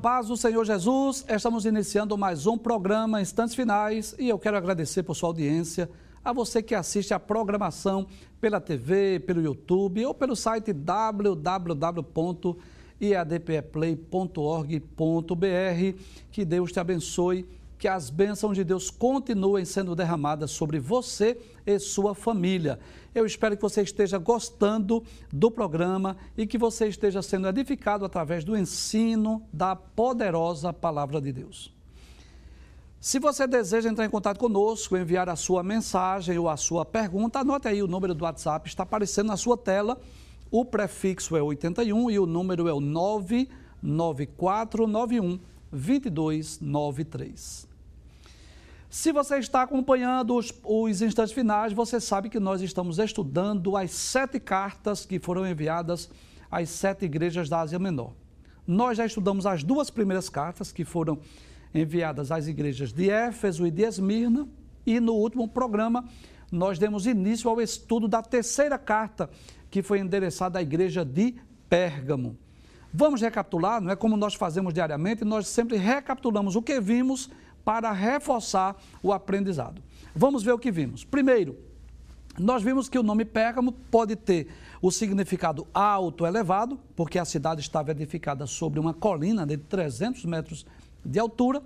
Paz do Senhor Jesus, estamos iniciando mais um programa Instantes Finais e eu quero agradecer por sua audiência, a você que assiste a programação pela TV, pelo YouTube ou pelo site www.iadpeplay.org.br. Que Deus te abençoe que as bênçãos de Deus continuem sendo derramadas sobre você e sua família. Eu espero que você esteja gostando do programa e que você esteja sendo edificado através do ensino da poderosa palavra de Deus. Se você deseja entrar em contato conosco, enviar a sua mensagem ou a sua pergunta, anote aí o número do WhatsApp, está aparecendo na sua tela. O prefixo é 81 e o número é o 99491 2293. Se você está acompanhando os, os, instantes finais, você sabe que nós estamos estudando as sete cartas que foram enviadas às sete igrejas da Ásia Menor. Nós já estudamos as duas primeiras cartas que foram enviadas às igrejas de Éfeso e de Esmirna, e no último programa nós demos início ao estudo da terceira carta que foi endereçada à igreja de Pérgamo. Vamos recapitular, não é como nós fazemos diariamente, nós sempre recapitulamos o que vimos para reforçar o aprendizado. Vamos ver o que vimos. Primeiro, nós vimos que o nome Pérgamo pode ter o significado alto, elevado, porque a cidade estava edificada sobre uma colina de 300 metros de altura,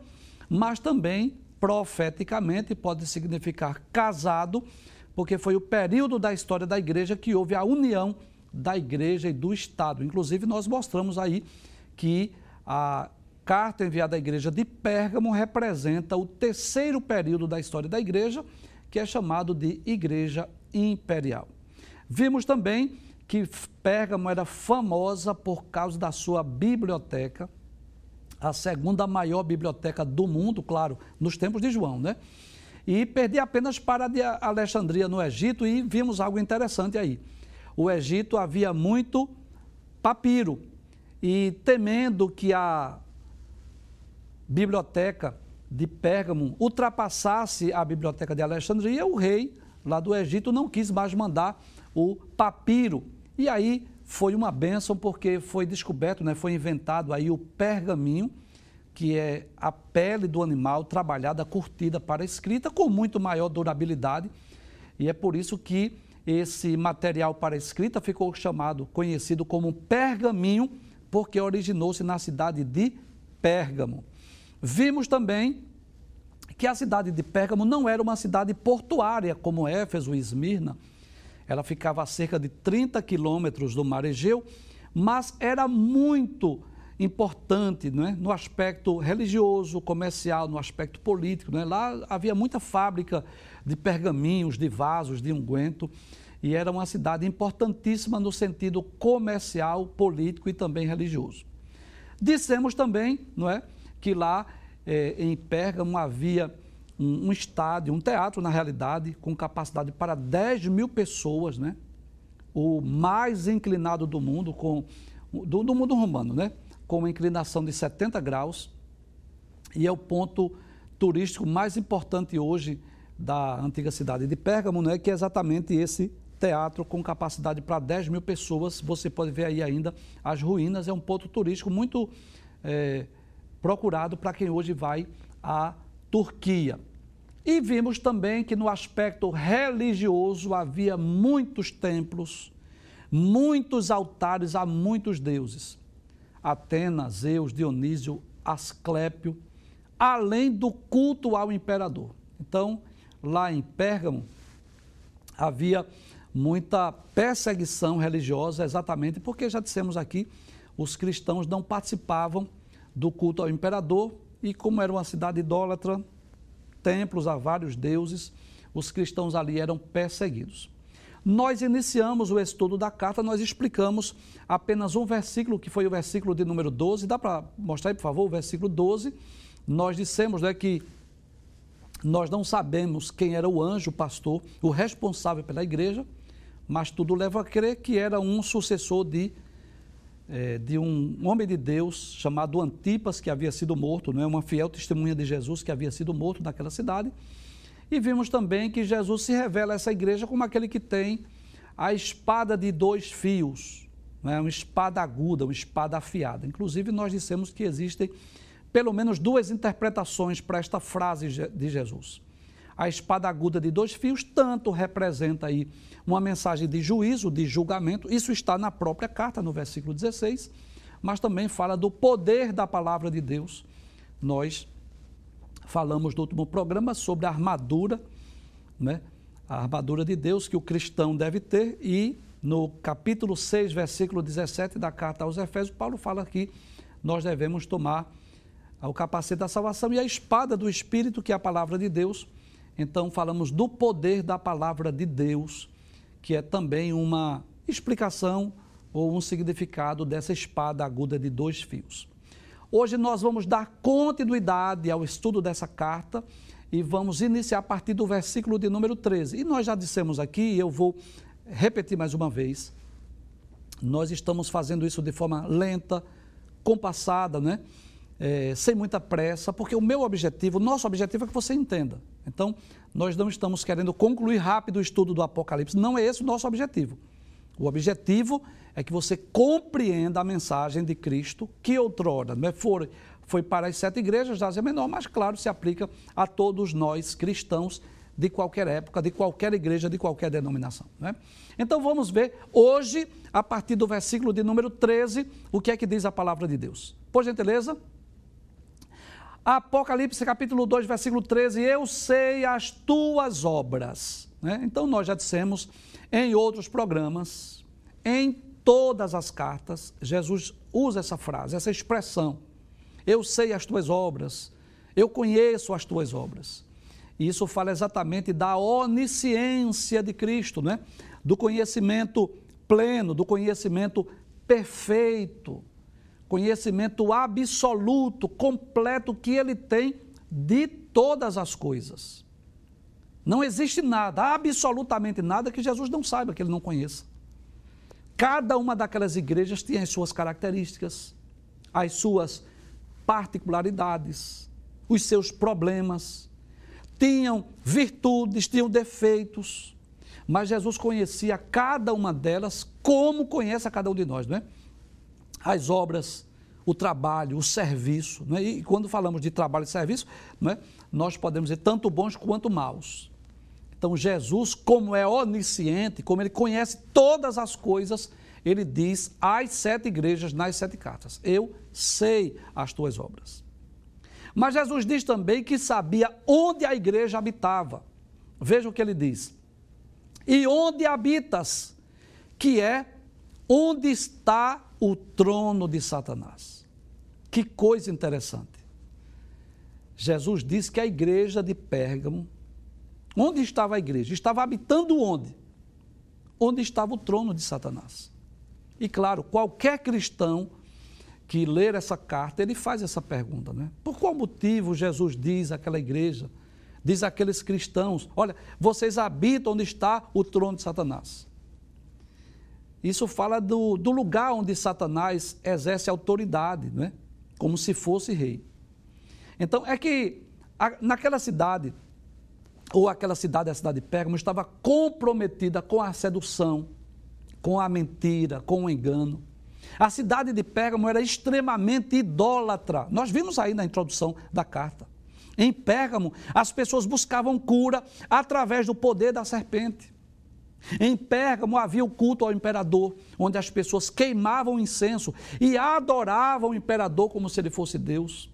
mas também profeticamente pode significar casado, porque foi o período da história da igreja que houve a união da igreja e do Estado. Inclusive, nós mostramos aí que a carta enviada à igreja de Pérgamo representa o terceiro período da história da igreja, que é chamado de Igreja Imperial. Vimos também que Pérgamo era famosa por causa da sua biblioteca, a segunda maior biblioteca do mundo, claro, nos tempos de João, né? E perdi apenas para a Alexandria, no Egito, e vimos algo interessante aí. O Egito havia muito papiro, e temendo que a biblioteca de Pérgamo ultrapassasse a biblioteca de Alexandria, o rei lá do Egito não quis mais mandar o papiro. E aí foi uma bênção porque foi descoberto, né, foi inventado aí o pergaminho, que é a pele do animal trabalhada, curtida para escrita, com muito maior durabilidade. E é por isso que esse material para escrita ficou chamado, conhecido como pergaminho, porque originou-se na cidade de Pérgamo. Vimos também que a cidade de Pérgamo não era uma cidade portuária como Éfeso e Esmirna. Ela ficava a cerca de 30 quilômetros do mar Egeu, mas era muito importante né? no aspecto religioso, comercial, no aspecto político. Né? Lá havia muita fábrica de pergaminhos, de vasos, de unguento, e era uma cidade importantíssima no sentido comercial, político e também religioso. Dissemos também, não é, que lá é, em Pérgamo havia um, um, estádio, um teatro, na realidade, com capacidade para 10 mil pessoas, né? O mais inclinado do mundo, com, do, do mundo romano, né? Com uma inclinação de 70 graus. E é o ponto turístico mais importante hoje da antiga cidade de Pérgamo, né? Que é exatamente esse teatro com capacidade para 10 mil pessoas. Você pode ver aí ainda as ruínas. É um ponto turístico muito é, procurado para quem hoje vai à Turquia. E vimos também que no aspecto religioso havia muitos templos, muitos altares a muitos deuses. Atenas, Zeus, Dionísio, Asclépio, além do culto ao imperador. Então, lá em Pérgamo, havia muita perseguição religiosa, exatamente porque já dissemos aqui, os cristãos não participavam do culto ao imperador e como era uma cidade idólatra, templos a vários deuses, os cristãos ali eram perseguidos. Nós iniciamos o estudo da carta, nós explicamos apenas um versículo, que foi o versículo de número 12. Dá para mostrar aí, por favor, o versículo 12. Nós dissemos né, que nós não sabemos quem era o anjo, o pastor, o responsável pela igreja, mas tudo leva a crer que era um sucessor de é, de um homem de Deus chamado Antipas, que havia sido morto, não é? uma fiel testemunha de Jesus que havia sido morto naquela cidade. E vimos também que Jesus se revela a essa igreja como aquele que tem a espada de dois fios. é uma espada aguda, uma espada afiada. Inclusive, nós dissemos que existem pelo menos duas interpretações para esta frase de Jesus. A espada aguda de dois fios tanto representa aí uma mensagem de juízo, de julgamento, isso está na própria carta, no versículo 16, mas também fala do poder da palavra de Deus. Nós falamos no último programa sobre a armadura, né? a armadura de Deus que o cristão deve ter, e no capítulo 6, versículo 17 da carta aos Efésios, Paulo fala que nós devemos tomar o capacete da salvação e a espada do Espírito, que é a palavra de Deus. Então, falamos do poder da palavra de Deus, que é também uma explicação ou um significado dessa espada aguda de dois fios. Hoje nós vamos dar continuidade ao estudo dessa carta e vamos iniciar a partir do versículo de número 13. E nós já dissemos aqui, eu vou repetir mais uma vez, nós estamos fazendo isso de forma lenta, compassada, né? É, sem muita pressa, porque o meu objetivo, o nosso objetivo é que você entenda. Então, nós não estamos querendo concluir rápido o estudo do Apocalipse, não é esse o nosso objetivo. O objetivo é que você compreenda a mensagem de Cristo, que outrora não é, foi, foi para as sete igrejas da Ásia Menor, mas claro, se aplica a todos nós cristãos de qualquer época, de qualquer igreja, de qualquer denominação. Né? Então vamos ver hoje, a partir do versículo de número 13, o que é que diz a palavra de Deus. Por gentileza. Apocalipse capítulo 2, versículo 13, eu sei as tuas obras. Né? Então nós já dissemos em outros programas, em todas as cartas, Jesus usa essa frase, essa expressão. Eu sei as tuas obras, eu conheço as tuas obras. E isso fala exatamente da onisciência de Cristo, né? do conhecimento pleno, do conhecimento perfeito, conhecimento absoluto, completo que ele tem de todas as coisas. Não existe nada, absolutamente nada que Jesus não saiba, que ele não conheça. Cada uma daquelas igrejas tinha as suas características, as suas particularidades, os seus problemas, tinham virtudes, tinham defeitos, mas Jesus conhecia cada uma delas como conhece a cada um de nós, não é? As obras, o trabalho, o serviço, não é? e quando falamos de trabalho e serviço, não é? nós podemos dizer tanto bons quanto maus. Então, Jesus, como é onisciente, como ele conhece todas as coisas, ele diz às sete igrejas nas sete cartas: Eu sei as tuas obras. Mas Jesus diz também que sabia onde a igreja habitava. Veja o que ele diz. E onde habitas, que é onde está o trono de Satanás. Que coisa interessante. Jesus disse que a igreja de Pérgamo, onde estava a igreja? Estava habitando onde? Onde estava o trono de Satanás. E claro, qualquer cristão que ler essa carta, ele faz essa pergunta, né? Por qual motivo Jesus diz àquela igreja, diz àqueles cristãos, olha, vocês habitam onde está o trono de Satanás. Isso fala do, do lugar onde Satanás exerce autoridade, né? Como se fosse rei. Então, é que a, naquela cidade, ou aquela cidade, a cidade de Pérgamo, estava comprometida com a sedução, com a mentira, com o engano. A cidade de Pérgamo era extremamente idólatra. Nós vimos aí na introdução da carta. Em Pérgamo, as pessoas buscavam cura através do poder da serpente. Em Pérgamo havia o culto ao imperador, onde as pessoas queimavam incenso e adoravam o imperador como se ele fosse Deus.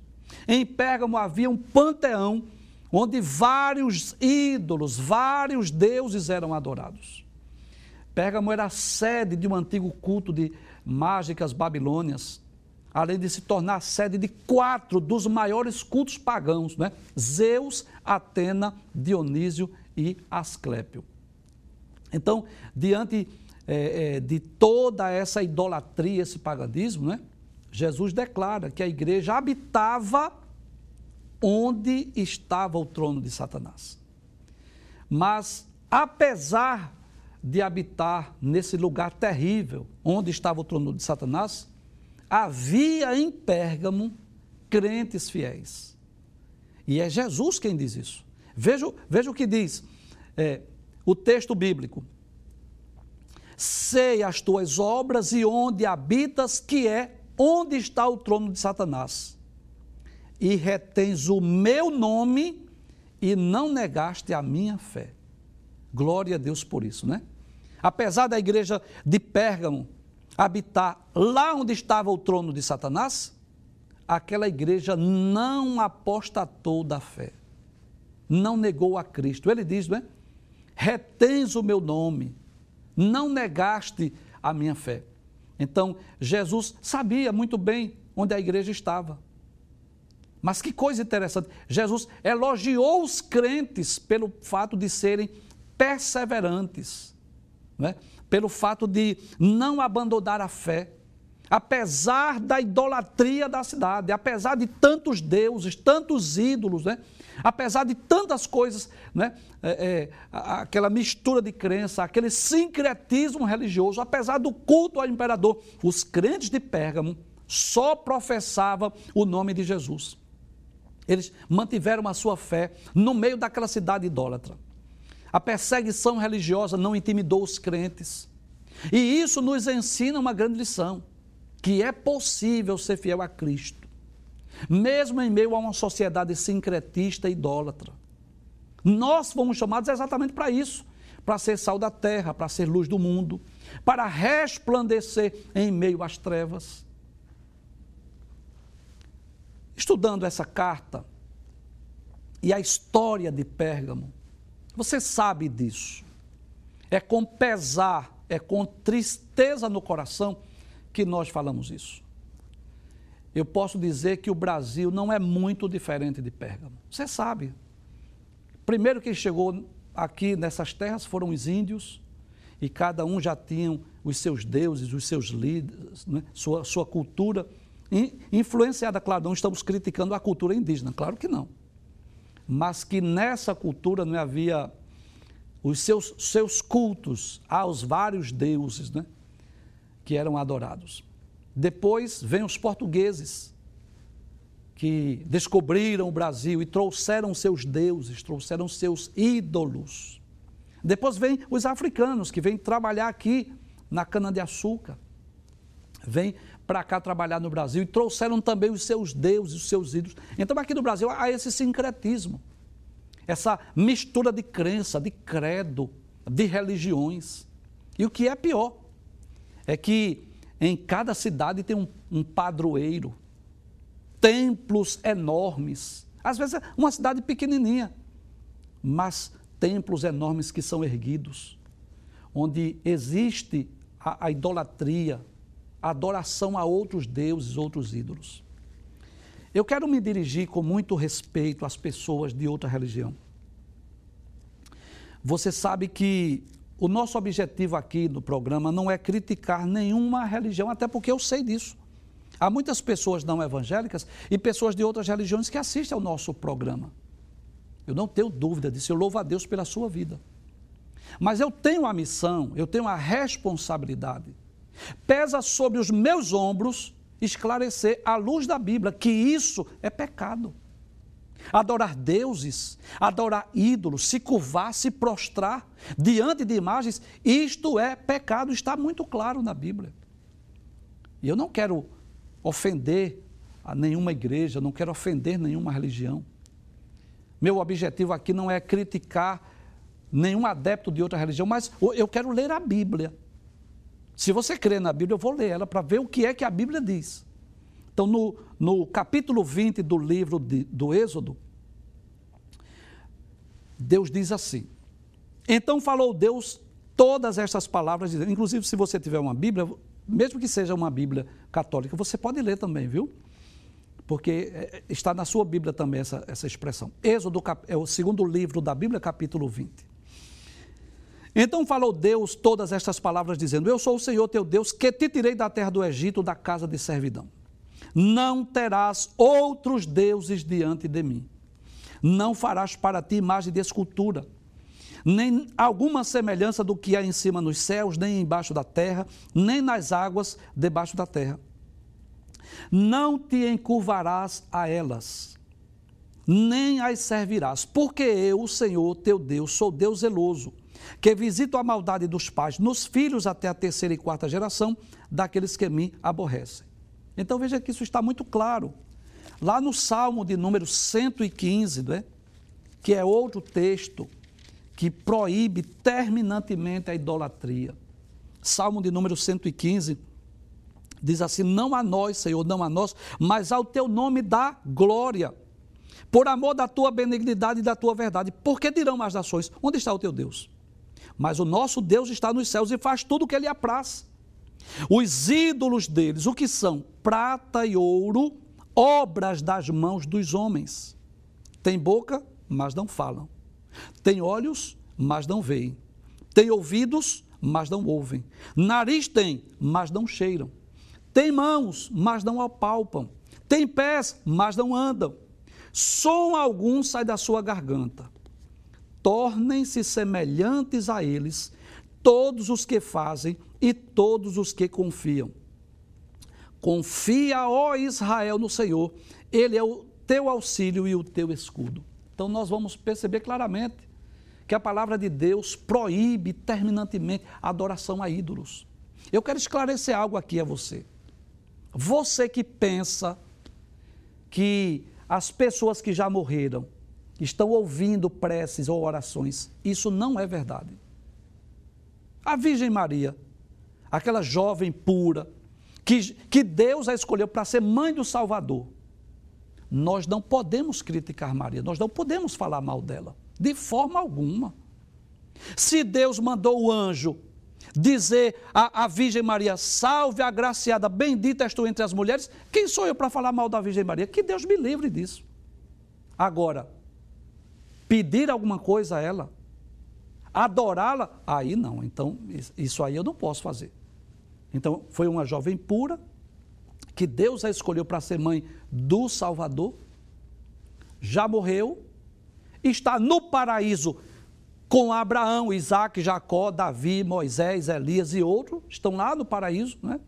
Em Pérgamo havia um panteão, onde vários ídolos, vários deuses eram adorados. Pérgamo era a sede de um antigo culto de mágicas babilônias, além de se tornar sede de quatro dos maiores cultos pagãos, né? Zeus, Atena, Dionísio e Asclépio. Então, diante é, é, de toda essa idolatria, esse paganismo, né? Jesus declara que a igreja habitava onde estava o trono de Satanás. Mas, apesar de habitar nesse lugar terrível, onde estava o trono de Satanás, havia em Pérgamo crentes fiéis. E é Jesus quem diz isso. Veja, veja o que diz é, o texto bíblico. sei as tuas obras e onde habitas, que é onde está o trono de Satanás. E retens o meu nome e não negaste a minha fé. Glória a Deus por isso, né? Apesar da igreja de Pérgamo habitar lá onde estava o trono de Satanás, aquela igreja não apostatou da fé, não negou a Cristo. Ele diz, não é? Retens o meu nome, não negaste a minha fé. Então, Jesus sabia muito bem onde a igreja estava. Mas que coisa interessante, Jesus elogiou os crentes pelo fato de serem perseverantes, né? pelo fato de não abandonar a fé, apesar da idolatria da cidade, apesar de tantos deuses, tantos ídolos, né? Apesar de tantas coisas, né? É, é, aquela mistura de crença, aquele sincretismo religioso, apesar do culto ao imperador, os crentes de Pérgamo só professavam o nome de Jesus. Eles mantiveram a sua fé no meio daquela cidade idólatra. A perseguição religiosa não intimidou os crentes. E isso nos ensina uma grande lição: que é possível ser fiel a Cristo, mesmo em meio a uma sociedade sincretista e idólatra. Nós fomos chamados exatamente para isso para ser sal da terra, para ser luz do mundo, para resplandecer em meio às trevas. Estudando essa carta e a história de Pérgamo, você sabe disso. É com pesar, é com tristeza no coração que nós falamos isso. Eu posso dizer que o Brasil não é muito diferente de Pérgamo. Você sabe. Primeiro quem chegou aqui nessas terras foram os índios, e cada um já tinha os seus deuses, os seus líderes, né? sua, sua cultura. Influenciada, claro, não estamos criticando a cultura indígena, claro que não mas que nessa cultura não havia os seus, seus cultos aos vários deuses né, que eram adorados. Depois vem os portugueses, que descobriram o Brasil e trouxeram seus deuses, trouxeram seus ídolos. Depois vem os africanos, que vêm trabalhar aqui na cana-de-açúcar. Vêm para cá trabalhar no Brasil e trouxeram também os seus deuses, os seus ídolos. Então, aqui no Brasil há esse sincretismo, essa mistura de crença, de credo, de religiões. E o que é pior é que em cada cidade tem um, um padroeiro, templos enormes. Às vezes é uma cidade pequenininha, mas templos enormes que são erguidos, onde existe a, a idolatria, adoração a outros deuses, outros ídolos. Eu quero me dirigir com muito respeito às pessoas de outra religião. Você sabe que o nosso objetivo aqui no programa não é criticar nenhuma religião, até porque eu sei disso. Há muitas pessoas não evangélicas e pessoas de outras religiões que assistem ao nosso programa. Eu não tenho dúvida disso, eu louvo a Deus pela sua vida. Mas eu tenho a missão, eu tenho a responsabilidade Pesa sobre os meus ombros esclarecer à luz da Bíblia que isso é pecado. Adorar deuses, adorar ídolos, se curvar, se prostrar diante de imagens, isto é pecado, está muito claro na Bíblia. E eu não quero ofender a nenhuma igreja, não quero ofender nenhuma religião. Meu objetivo aqui não é criticar nenhum adepto de outra religião, mas eu quero ler a Bíblia. Se você crê na Bíblia, eu vou ler ela para ver o que é que a Bíblia diz. Então, no, no capítulo 20 do livro de, do Êxodo, Deus diz assim: Então falou Deus todas estas palavras, inclusive se você tiver uma Bíblia, mesmo que seja uma Bíblia católica, você pode ler também, viu? Porque é, está na sua Bíblia também essa, essa expressão. Êxodo é o segundo livro da Bíblia, capítulo 20. Então falou Deus todas estas palavras, dizendo: Eu sou o Senhor teu Deus, que te tirei da terra do Egito, da casa de servidão. Não terás outros deuses diante de mim. Não farás para ti imagem de escultura, nem alguma semelhança do que há em cima nos céus, nem embaixo da terra, nem nas águas debaixo da terra. Não te encurvarás a elas, nem as servirás, porque eu, o Senhor teu Deus, sou Deus zeloso que visito a maldade dos pais nos filhos até a terceira e quarta geração daqueles que me aborrecem. Então veja que isso está muito claro. Lá no Salmo de número 115, né, que é outro texto que proíbe terminantemente a idolatria. Salmo de número 115 diz assim: Não a nós, Senhor, não a nós, mas ao teu nome dá glória, por amor da tua benignidade e da tua verdade. Porque dirão as nações: Onde está o teu Deus? Mas o nosso Deus está nos céus e faz tudo o que ele apraz. Os ídolos deles, o que são? Prata e ouro, obras das mãos dos homens. Tem boca, mas não falam. Tem olhos, mas não veem. Tem ouvidos, mas não ouvem. Nariz tem, mas não cheiram. Tem mãos, mas não apalpam. Tem pés, mas não andam. Som algum sai da sua garganta tornem-se semelhantes a eles todos os que fazem e todos os que confiam. Confia, ó Israel, no Senhor, Ele é o teu auxílio e o teu escudo. Então nós vamos perceber claramente que a palavra de Deus proíbe terminantemente a adoração a ídolos. Eu quero esclarecer algo aqui a você. Você que pensa que as pessoas que já morreram estão ouvindo preces ou orações. Isso não é verdade. A Virgem Maria, aquela jovem pura, que, que Deus a escolheu para ser mãe do Salvador, nós não podemos criticar Maria, nós não podemos falar mal dela, de forma alguma. Se Deus mandou o anjo dizer à, à Virgem Maria, salve a bendita és tu entre as mulheres, quem sou eu para falar mal da Virgem Maria? Que Deus me livre disso. Agora, pedir alguma coisa a ela, adorá-la, aí não. Então, isso aí eu não posso fazer. Então, foi uma jovem pura, que Deus a escolheu para ser mãe do Salvador, já morreu, está no paraíso com Abraão, Isaac, Jacó, Davi, Moisés, Elias e outros, estão lá no paraíso, né?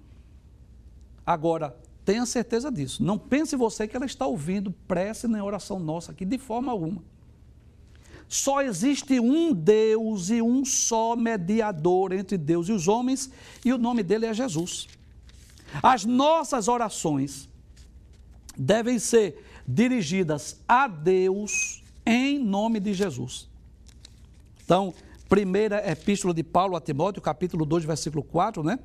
Agora, tenha certeza disso. Não pense você que ela está ouvindo prece nem oração nossa aqui, de forma alguma. Só existe um Deus e um só mediador entre Deus e os homens, e o nome dele é Jesus. As nossas orações devem ser dirigidas a Deus em nome de Jesus. Então, primeira epístola de Paulo a Timóteo, capítulo 2, versículo 4, né?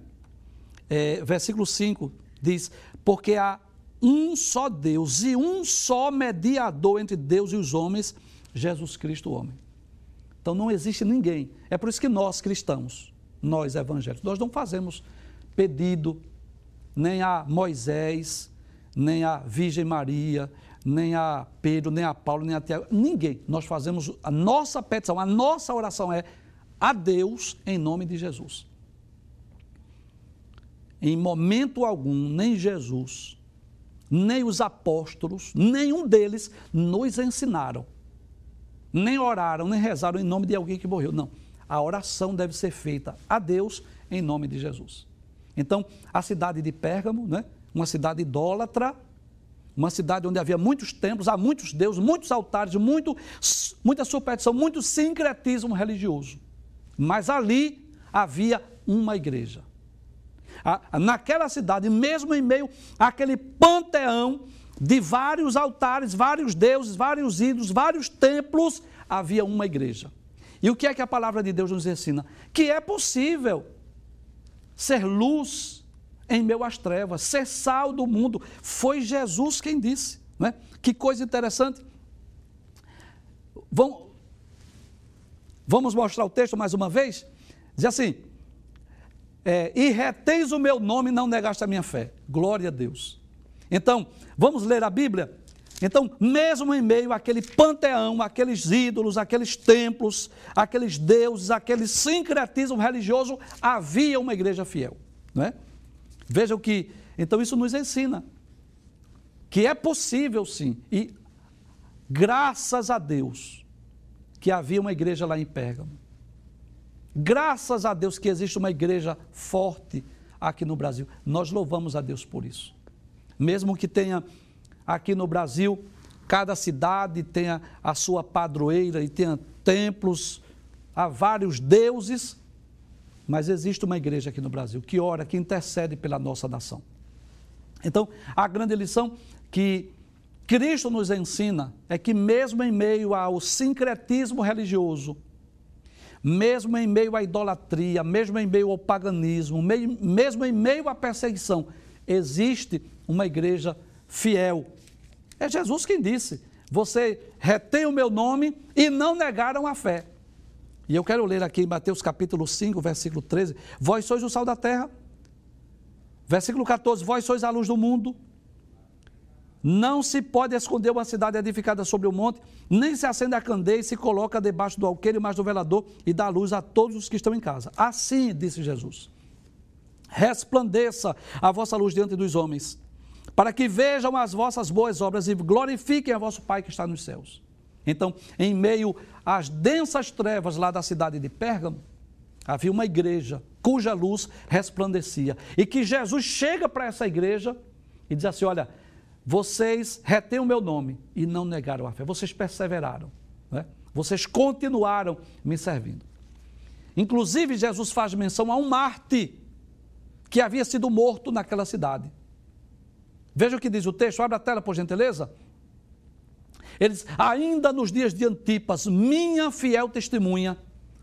É, versículo 5 diz: Porque há um só Deus e um só mediador entre Deus e os homens, Jesus Cristo, o homem. Então não existe ninguém. É por isso que nós cristãos, nós evangélicos, nós não fazemos pedido nem a Moisés, nem a Virgem Maria, nem a Pedro, nem a Paulo, nem a Tiago, ninguém. Nós fazemos a nossa petição, a nossa oração é a Deus em nome de Jesus. Em momento algum, nem Jesus, nem os apóstolos, nenhum deles nos ensinaram nem oraram, nem rezaram em nome de alguém que morreu. Não. A oração deve ser feita a Deus em nome de Jesus. Então, a cidade de Pérgamo, né? uma cidade idólatra, uma cidade onde havia muitos templos, há muitos deuses, muitos altares, muito, muita superstição, muito sincretismo religioso. Mas ali havia uma igreja. Naquela cidade, mesmo em meio àquele panteão de vários altares, vários deuses, vários ídolos, vários templos, havia uma igreja. E o que é que a palavra de Deus nos ensina? Que é possível ser luz em meio às trevas, ser sal do mundo. Foi Jesus quem disse. Né? Que coisa interessante. Vamos, vamos mostrar o texto mais uma vez? Diz assim: é, E reteis o meu nome não negaste a minha fé. Glória a Deus. Então, vamos ler a Bíblia? Então, mesmo em meio àquele panteão, aqueles ídolos, aqueles templos, aqueles deuses, aquele sincretismo religioso, havia uma igreja fiel. Não é? Vejam que, então, isso nos ensina que é possível sim, e graças a Deus que havia uma igreja lá em Pérgamo. Graças a Deus que existe uma igreja forte aqui no Brasil. Nós louvamos a Deus por isso. Mesmo que tenha aqui no Brasil, cada cidade tenha a sua padroeira e tenha templos há vários deuses, mas existe uma igreja aqui no Brasil que ora, que intercede pela nossa nação. Então, a grande lição que Cristo nos ensina é que, mesmo em meio ao sincretismo religioso, mesmo em meio à idolatria, mesmo em meio ao paganismo, mesmo em meio à perseguição, existe uma igreja fiel. É Jesus quem disse: Você retém o meu nome e não negaram a fé. E eu quero ler aqui em Mateus capítulo 5, versículo 13: Vós sois o sal da terra. Versículo 14: Vós sois a luz do mundo. Não se pode esconder uma cidade edificada sobre o monte, nem se acende a candeia e se coloca debaixo do alqueire, mas do velador e dá luz a todos os que estão em casa. Assim, disse Jesus, resplandeça a vossa luz diante dos homens, para que vejam as vossas boas obras e glorifiquem a vosso Pai que está nos céus. Então, em meio às densas trevas lá da cidade de Pérgamo, havia uma igreja cuja luz resplandecia. E que Jesus chega para essa igreja e diz assim: Olha, vocês retêm o meu nome e não negaram a fé, vocês perseveraram, né? vocês continuaram me servindo. Inclusive, Jesus faz menção a um Marte que havia sido morto naquela cidade. Veja o que diz o texto, abre a tela, por gentileza. Ele diz: Ainda nos dias de Antipas, minha fiel testemunha,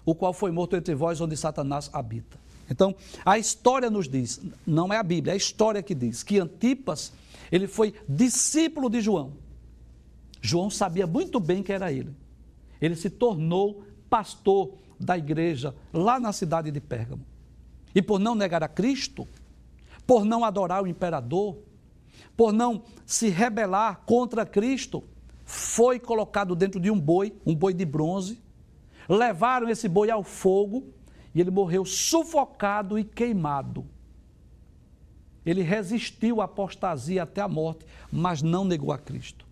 o qual foi morto entre vós, onde Satanás habita. Então, a história nos diz, não é a Bíblia, é a história que diz que Antipas ele foi discípulo de João. João sabia muito bem que era ele. Ele se tornou pastor da igreja lá na cidade de Pérgamo. E por não negar a Cristo, por não adorar o imperador, por não se rebelar contra Cristo, foi colocado dentro de um boi, um boi de bronze. Levaram esse boi ao fogo e ele morreu sufocado e queimado. Ele resistiu à apostasia até a morte, mas não negou a Cristo.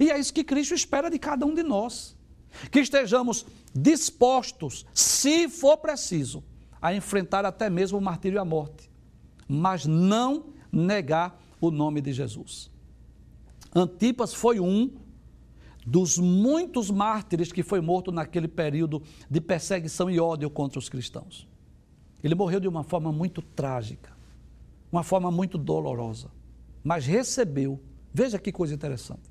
E é isso que Cristo espera de cada um de nós. Que estejamos dispostos, se for preciso, a enfrentar até mesmo o martírio e a morte, mas não negar o nome de Jesus. Antipas foi um dos muitos mártires que foi morto naquele período de perseguição e ódio contra os cristãos. Ele morreu de uma forma muito trágica uma forma muito dolorosa, mas recebeu, veja que coisa interessante,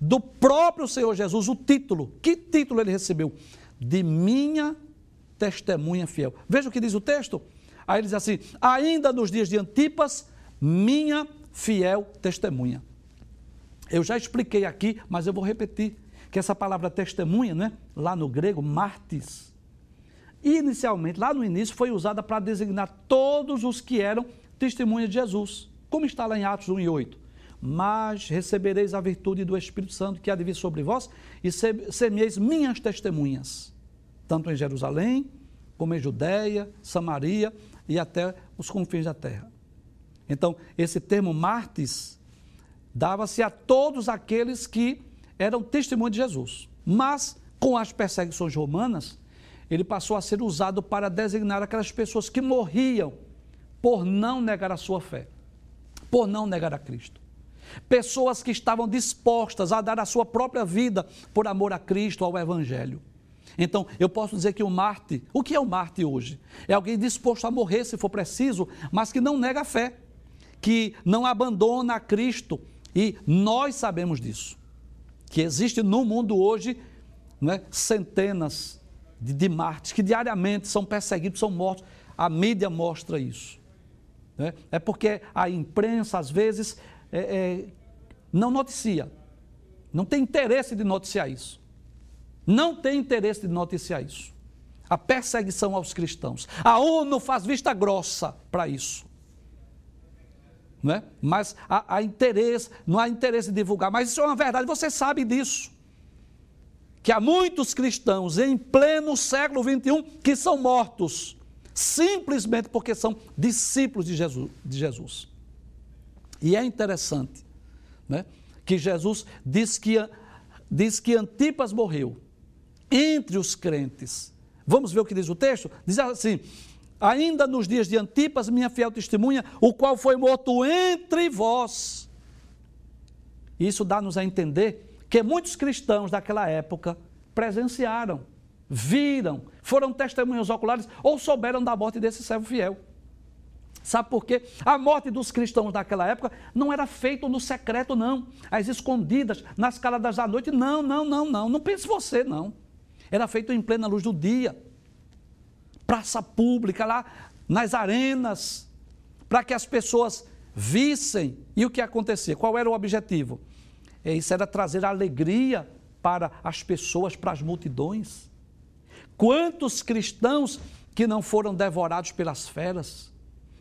do próprio Senhor Jesus o título. Que título ele recebeu? De minha testemunha fiel. Veja o que diz o texto. Aí ele diz assim: ainda nos dias de Antipas, minha fiel testemunha. Eu já expliquei aqui, mas eu vou repetir que essa palavra testemunha, né, lá no grego, martis, inicialmente, lá no início, foi usada para designar todos os que eram testemunha de Jesus, como está lá em Atos 1 e 8. Mas recebereis a virtude do Espírito Santo que há de vir sobre vós e semeis minhas testemunhas, tanto em Jerusalém, como em Judéia, Samaria e até os confins da terra. Então, esse termo mártis dava-se a todos aqueles que eram testemunhas de Jesus. Mas, com as perseguições romanas, ele passou a ser usado para designar aquelas pessoas que morriam por não negar a sua fé, por não negar a Cristo. Pessoas que estavam dispostas a dar a sua própria vida por amor a Cristo, ao Evangelho. Então, eu posso dizer que o Marte, o que é o Marte hoje? É alguém disposto a morrer se for preciso, mas que não nega a fé, que não abandona a Cristo. E nós sabemos disso, que existe no mundo hoje né, centenas de, de mártires que diariamente são perseguidos, são mortos. A mídia mostra isso. Né? É porque a imprensa, às vezes, é, é, não noticia, não tem interesse de noticiar isso. Não tem interesse de noticiar isso. A perseguição aos cristãos. A ONU faz vista grossa para isso. Não é? Mas há, há interesse, não há interesse de divulgar. Mas isso é uma verdade, você sabe disso que há muitos cristãos em pleno século XXI que são mortos simplesmente porque são discípulos de Jesus. De Jesus. E é interessante né, que Jesus diz que, diz que Antipas morreu entre os crentes. Vamos ver o que diz o texto? Diz assim: ainda nos dias de Antipas, minha fiel testemunha, o qual foi morto entre vós. Isso dá-nos a entender que muitos cristãos daquela época presenciaram viram, foram testemunhas oculares ou souberam da morte desse servo fiel. Sabe por quê? A morte dos cristãos daquela época não era feita no secreto, não. As escondidas, nas caladas da noite. Não, não, não, não. Não pense você, não. Era feito em plena luz do dia. Praça pública, lá nas arenas, para que as pessoas vissem. E o que acontecia? Qual era o objetivo? É, isso era trazer alegria para as pessoas, para as multidões. Quantos cristãos que não foram devorados pelas feras?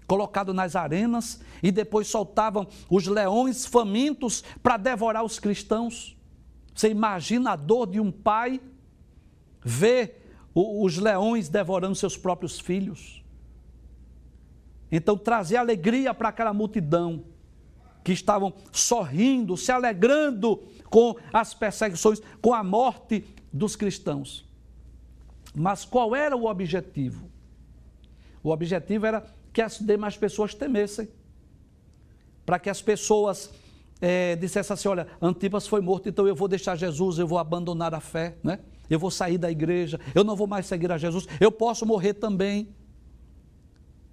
colocado nas arenas e depois soltavam os leões famintos para devorar os cristãos. Você imagina a dor de um pai ver os leões devorando seus próprios filhos. Então, trazer alegria para aquela multidão que estavam sorrindo, se alegrando com as perseguições, com a morte dos cristãos. Mas qual era o objetivo? O objetivo era que as demais pessoas temessem. Para que as pessoas é, dissessem assim: olha, Antipas foi morto, então eu vou deixar Jesus, eu vou abandonar a fé, né? Eu vou sair da igreja, eu não vou mais seguir a Jesus, eu posso morrer também.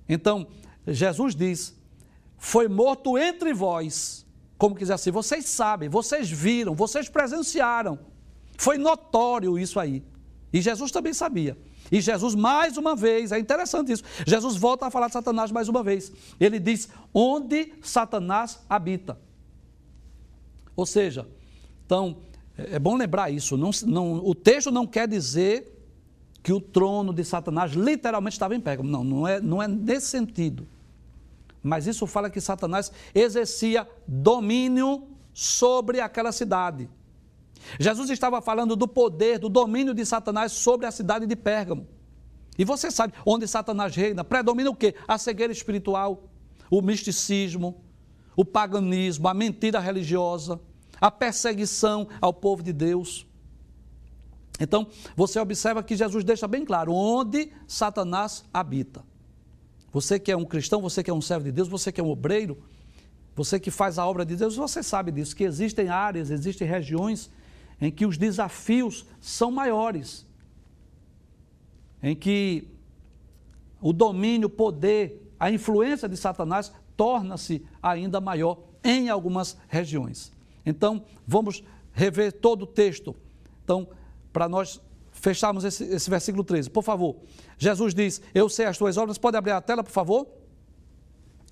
Então, Jesus diz: foi morto entre vós, como quiser assim, vocês sabem, vocês viram, vocês presenciaram, foi notório isso aí. E Jesus também sabia. E Jesus, mais uma vez, é interessante isso, Jesus volta a falar de Satanás mais uma vez. Ele diz: onde Satanás habita. Ou seja, então, é bom lembrar isso. Não, não, o texto não quer dizer que o trono de Satanás literalmente estava em Pérgamo. Não, não é, não é nesse sentido. Mas isso fala que Satanás exercia domínio sobre aquela cidade. Jesus estava falando do poder, do domínio de Satanás sobre a cidade de Pérgamo. E você sabe onde Satanás reina? Predomina o quê? A cegueira espiritual, o misticismo, o paganismo, a mentira religiosa, a perseguição ao povo de Deus. Então, você observa que Jesus deixa bem claro onde Satanás habita. Você que é um cristão, você que é um servo de Deus, você que é um obreiro, você que faz a obra de Deus, você sabe disso, que existem áreas, existem regiões em que os desafios são maiores, em que o domínio, o poder, a influência de Satanás torna-se ainda maior em algumas regiões. Então, vamos rever todo o texto. Então, para nós fecharmos esse, esse versículo 13, por favor. Jesus diz: Eu sei as tuas obras. Pode abrir a tela, por favor?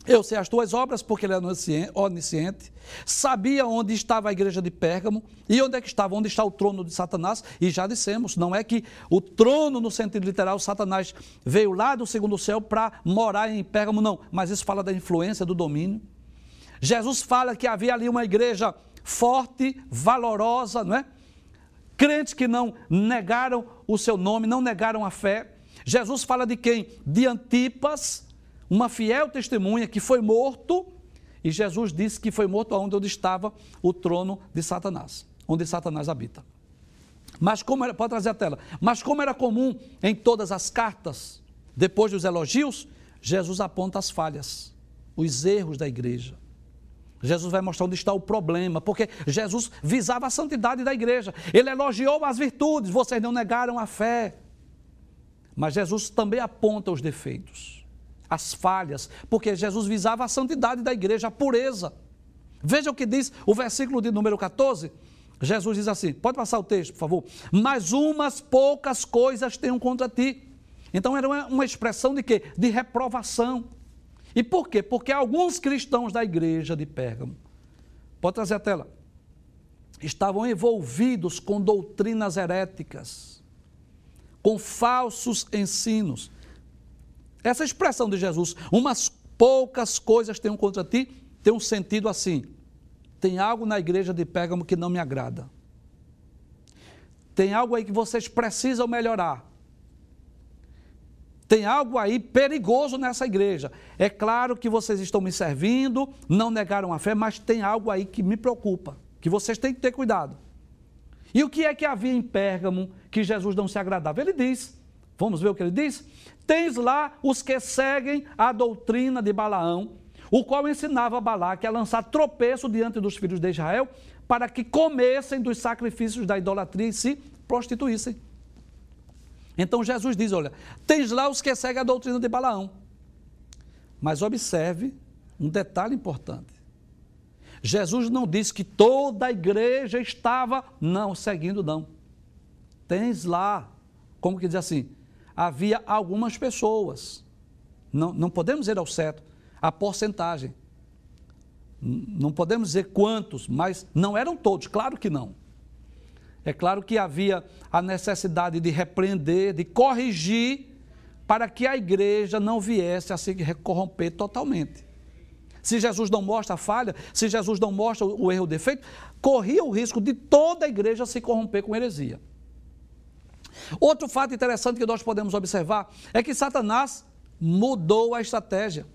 Eu sei as tuas obras, porque ele é onisciente, sabia onde estava a igreja de Pérgamo e onde é que estava, onde está o trono de Satanás, e já dissemos, não é que o trono, no sentido literal, Satanás veio lá do segundo céu para morar em Pérgamo, não, mas isso fala da influência, do domínio. Jesus fala que havia ali uma igreja forte, valorosa, não é? Crentes que não negaram o seu nome, não negaram a fé. Jesus fala de quem? De Antipas, uma fiel testemunha que foi morto, e Jesus disse que foi morto onde estava o trono de Satanás, onde Satanás habita. Mas como era, pode trazer a tela, mas como era comum em todas as cartas, depois dos elogios, Jesus aponta as falhas, os erros da igreja. Jesus vai mostrar onde está o problema, porque Jesus visava a santidade da igreja. Ele elogiou as virtudes, vocês não negaram a fé. Mas Jesus também aponta os defeitos as falhas, porque Jesus visava a santidade da igreja, a pureza. Veja o que diz o versículo de número 14. Jesus diz assim: pode passar o texto, por favor. Mas umas poucas coisas tenho contra ti. Então era uma, uma expressão de quê? De reprovação. E por quê? Porque alguns cristãos da igreja de Pérgamo, pode trazer a tela, estavam envolvidos com doutrinas heréticas, com falsos ensinos essa expressão de Jesus, umas poucas coisas tenho contra ti, tem um sentido assim. Tem algo na igreja de Pérgamo que não me agrada. Tem algo aí que vocês precisam melhorar. Tem algo aí perigoso nessa igreja. É claro que vocês estão me servindo, não negaram a fé, mas tem algo aí que me preocupa, que vocês têm que ter cuidado. E o que é que havia em Pérgamo que Jesus não se agradava? Ele diz, vamos ver o que ele diz? Tens lá os que seguem a doutrina de Balaão, o qual ensinava Balaque a lançar tropeço diante dos filhos de Israel, para que comessem dos sacrifícios da idolatria e se prostituíssem. Então Jesus diz: olha, tens lá os que seguem a doutrina de Balaão. Mas observe um detalhe importante. Jesus não disse que toda a igreja estava não seguindo, não. Tens lá, como que diz assim, havia algumas pessoas. Não, não podemos dizer ao certo a porcentagem. Não podemos dizer quantos, mas não eram todos, claro que não. É claro que havia a necessidade de repreender, de corrigir, para que a igreja não viesse a se corromper totalmente. Se Jesus não mostra a falha, se Jesus não mostra o erro, o defeito, corria o risco de toda a igreja se corromper com heresia. Outro fato interessante que nós podemos observar é que Satanás mudou a estratégia.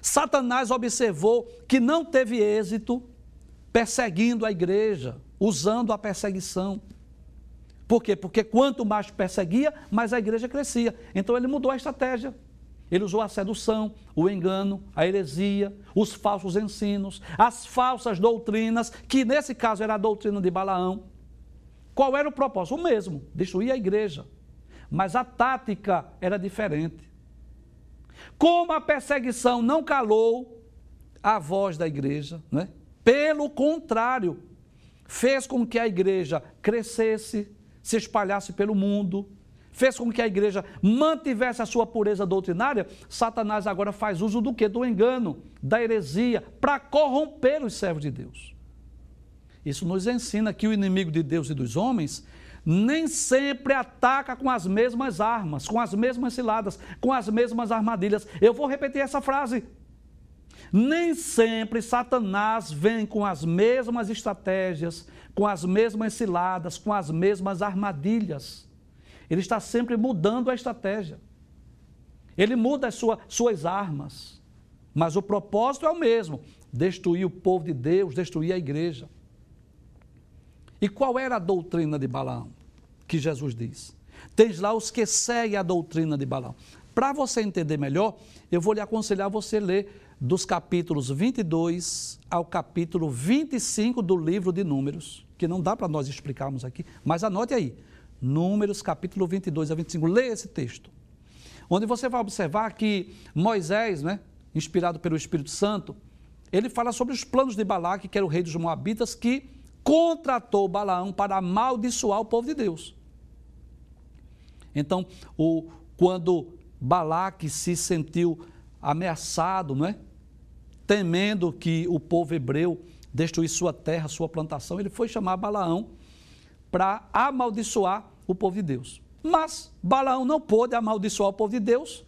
Satanás observou que não teve êxito perseguindo a igreja, usando a perseguição. Por quê? Porque quanto mais perseguia, mais a igreja crescia. Então ele mudou a estratégia. Ele usou a sedução, o engano, a heresia, os falsos ensinos, as falsas doutrinas, que nesse caso era a doutrina de Balaão. Qual era o propósito? O mesmo, destruir a igreja. Mas a tática era diferente. Como a perseguição não calou a voz da igreja, né? pelo contrário, fez com que a igreja crescesse, se espalhasse pelo mundo, fez com que a igreja mantivesse a sua pureza doutrinária, Satanás agora faz uso do que? Do engano, da heresia, para corromper os servos de Deus. Isso nos ensina que o inimigo de Deus e dos homens nem sempre ataca com as mesmas armas, com as mesmas ciladas, com as mesmas armadilhas. Eu vou repetir essa frase. Nem sempre Satanás vem com as mesmas estratégias, com as mesmas ciladas, com as mesmas armadilhas. Ele está sempre mudando a estratégia. Ele muda as sua, suas armas. Mas o propósito é o mesmo: destruir o povo de Deus, destruir a igreja. E qual era a doutrina de Balaão que Jesus diz? Tens lá os que seguem a doutrina de Balaão. Para você entender melhor, eu vou lhe aconselhar você ler dos capítulos 22 ao capítulo 25 do livro de Números, que não dá para nós explicarmos aqui, mas anote aí. Números, capítulo 22 a 25. Leia esse texto. Onde você vai observar que Moisés, né, inspirado pelo Espírito Santo, ele fala sobre os planos de Balaque, que era o rei dos Moabitas, que contratou Balaão para amaldiçoar o povo de Deus. Então, o, quando Balaque se sentiu ameaçado, não é? Temendo que o povo hebreu destruísse sua terra, sua plantação, ele foi chamar Balaão para amaldiçoar o povo de Deus. Mas Balaão não pôde amaldiçoar o povo de Deus,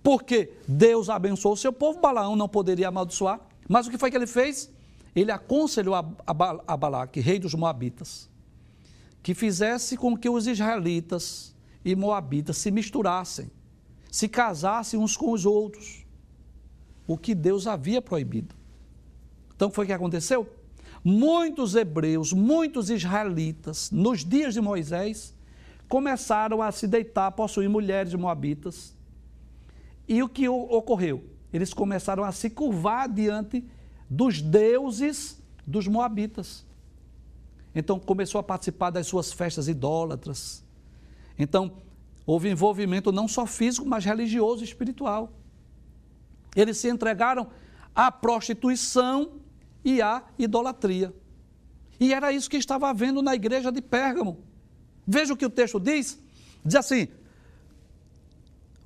porque Deus abençoou o seu povo, Balaão não poderia amaldiçoar. Mas o que foi que ele fez? Ele aconselhou a, Balaque, rei dos Moabitas, que fizesse com que os israelitas e moabitas se misturassem, se casassem uns com os outros, o que Deus havia proibido. Então foi o que aconteceu? Muitos hebreus, muitos israelitas, nos dias de Moisés, começaram a se deitar, possuir mulheres moabitas. E o que ocorreu? Eles começaram a se curvar diante dos deuses dos moabitas. Então começou a participar das suas festas idólatras. Então houve envolvimento não só físico, mas religioso e espiritual. Eles se entregaram à prostituição e à idolatria. E era isso que estava havendo na igreja de Pérgamo. Veja o que o texto diz: diz assim: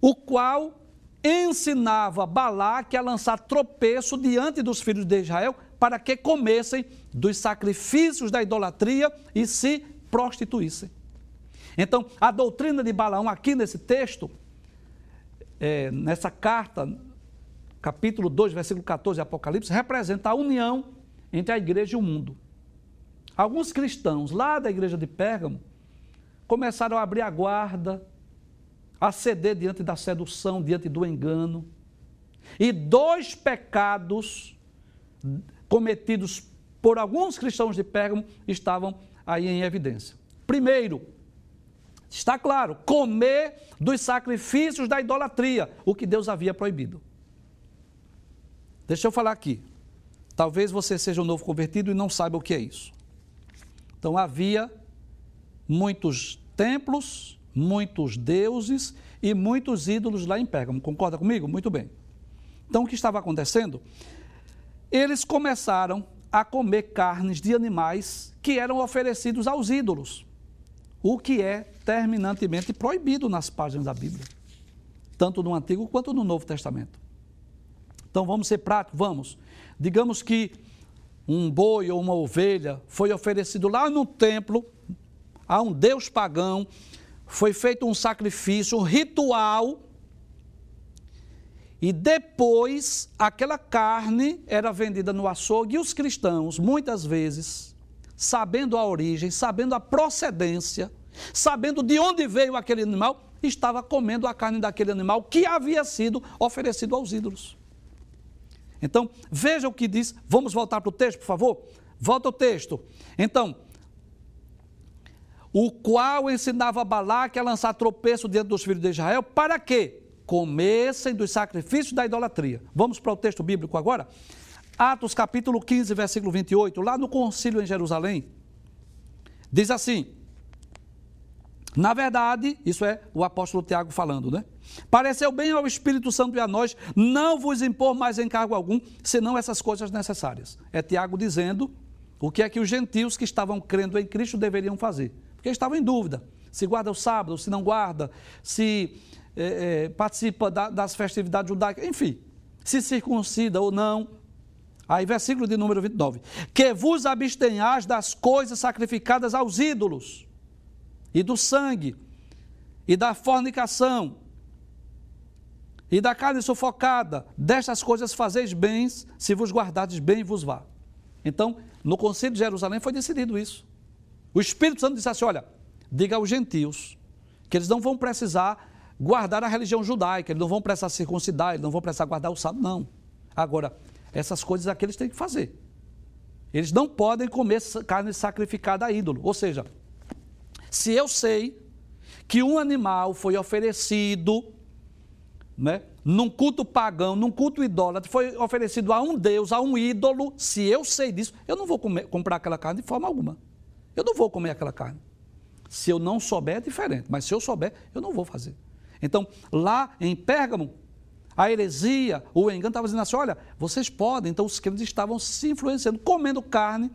o qual ensinava Balaque a lançar tropeço diante dos filhos de Israel para que comessem dos sacrifícios da idolatria e se prostituíssem. Então, a doutrina de Balaão, aqui nesse texto, é, nessa carta, capítulo 2, versículo 14 de Apocalipse, representa a união entre a igreja e o mundo. Alguns cristãos lá da igreja de Pérgamo começaram a abrir a guarda, a ceder diante da sedução, diante do engano. E dois pecados cometidos por alguns cristãos de Pérgamo estavam aí em evidência. Primeiro, está claro, comer dos sacrifícios da idolatria, o que Deus havia proibido. Deixa eu falar aqui. Talvez você seja um novo convertido e não saiba o que é isso. Então havia muitos templos muitos deuses e muitos ídolos lá em Pérgamo. Concorda comigo? Muito bem. Então, o que estava acontecendo? Eles começaram a comer carnes de animais que eram oferecidos aos ídolos, o que é terminantemente proibido nas páginas da Bíblia, tanto no Antigo quanto no Novo Testamento. Então vamos ser práticos, vamos. Digamos que um boi ou uma ovelha foi oferecido lá no templo a um deus pagão, foi feito um sacrifício, um ritual e depois, aquela carne era vendida no açougue e os cristãos, muitas vezes, sabendo a origem, sabendo a procedência, sabendo de onde veio aquele animal, estava comendo a carne daquele animal que havia sido oferecido aos ídolos. Então, veja o que diz. Vamos voltar para o texto, por favor? Volta o texto. Então, o qual ensinava Balaque a lançar tropeço diante dos filhos de Israel, para quê? comessem dos sacrifícios da idolatria. Vamos para o texto bíblico agora? Atos capítulo 15, versículo 28, lá no concílio em Jerusalém, diz assim: Na verdade, isso é o apóstolo Tiago falando, né? Pareceu bem ao Espírito Santo e a nós não vos impor mais encargo algum, senão essas coisas necessárias. É Tiago dizendo o que é que os gentios que estavam crendo em Cristo deveriam fazer. Porque estavam em dúvida: se guarda o sábado, se não guarda, se é, é, participa da, das festividades judaicas, enfim, se circuncida ou não. Aí, versículo de número 29. Que vos abstenhais das coisas sacrificadas aos ídolos, e do sangue, e da fornicação, e da carne sufocada. Destas coisas fazeis bens, se vos guardardes bem, vos vá. Então, no Conselho de Jerusalém foi decidido isso. O Espírito Santo disse assim: olha, diga aos gentios que eles não vão precisar guardar a religião judaica, eles não vão precisar circuncidar, eles não vão precisar guardar o sábado, não. Agora, essas coisas aqui eles têm que fazer. Eles não podem comer carne sacrificada a ídolo. Ou seja, se eu sei que um animal foi oferecido né, num culto pagão, num culto idólatra, foi oferecido a um Deus, a um ídolo, se eu sei disso, eu não vou comer, comprar aquela carne de forma alguma. Eu não vou comer aquela carne. Se eu não souber, é diferente, mas se eu souber, eu não vou fazer. Então, lá em Pérgamo, a heresia, o engano estava dizendo assim: olha, vocês podem. Então, os crentes estavam se influenciando, comendo carne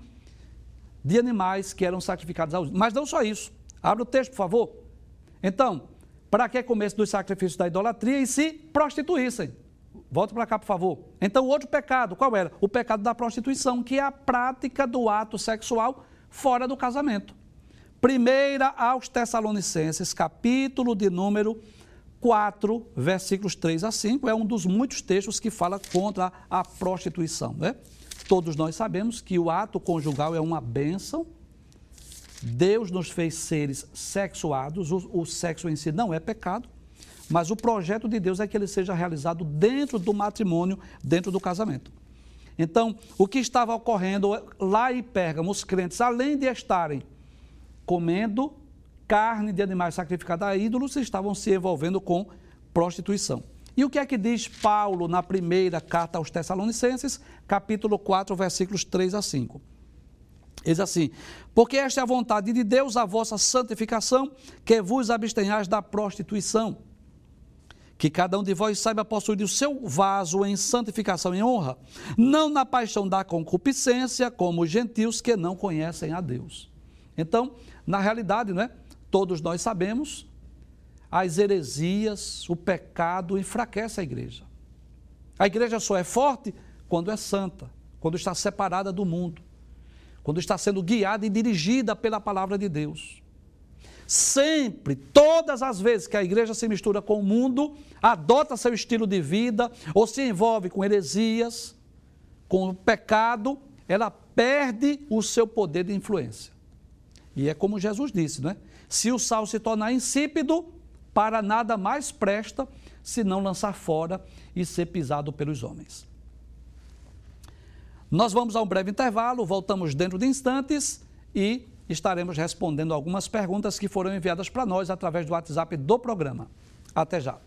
de animais que eram sacrificados aos. Mas não só isso. Abre o texto, por favor. Então, para que comesse dos sacrifícios da idolatria e se prostituíssem? Volta para cá, por favor. Então, o outro pecado, qual era? O pecado da prostituição, que é a prática do ato sexual fora do casamento. Primeira aos Tessalonicenses, capítulo de número 4, versículos 3 a 5, é um dos muitos textos que fala contra a prostituição. Né? Todos nós sabemos que o ato conjugal é uma bênção. Deus nos fez seres sexuados, o, o sexo em si não é pecado, mas o projeto de Deus é que ele seja realizado dentro do matrimônio, dentro do casamento. Então, o que estava ocorrendo lá em Pérgamo, os crentes, além de estarem comendo carne de animais sacrificados a ídolos estavam se envolvendo com prostituição. E o que é que diz Paulo na primeira carta aos Tessalonicenses, capítulo 4, versículos 3 a 5? Diz assim: Porque esta é a vontade de Deus, a vossa santificação, que vos abstenhais da prostituição. Que cada um de vós saiba possuir o seu vaso em santificação e honra, não na paixão da concupiscência, como os gentios que não conhecem a Deus. Então, na realidade, não é? todos nós sabemos, as heresias, o pecado enfraquece a igreja. A igreja só é forte quando é santa, quando está separada do mundo, quando está sendo guiada e dirigida pela palavra de Deus. Sempre, todas as vezes que a igreja se mistura com o mundo, adota seu estilo de vida ou se envolve com heresias, com o pecado, ela perde o seu poder de influência. E é como Jesus disse, não é? Se o sal se tornar insípido, para nada mais presta, se não lançar fora e ser pisado pelos homens. Nós vamos a um breve intervalo, voltamos dentro de instantes e estaremos respondendo algumas perguntas que foram enviadas para nós através do WhatsApp do programa. Até já.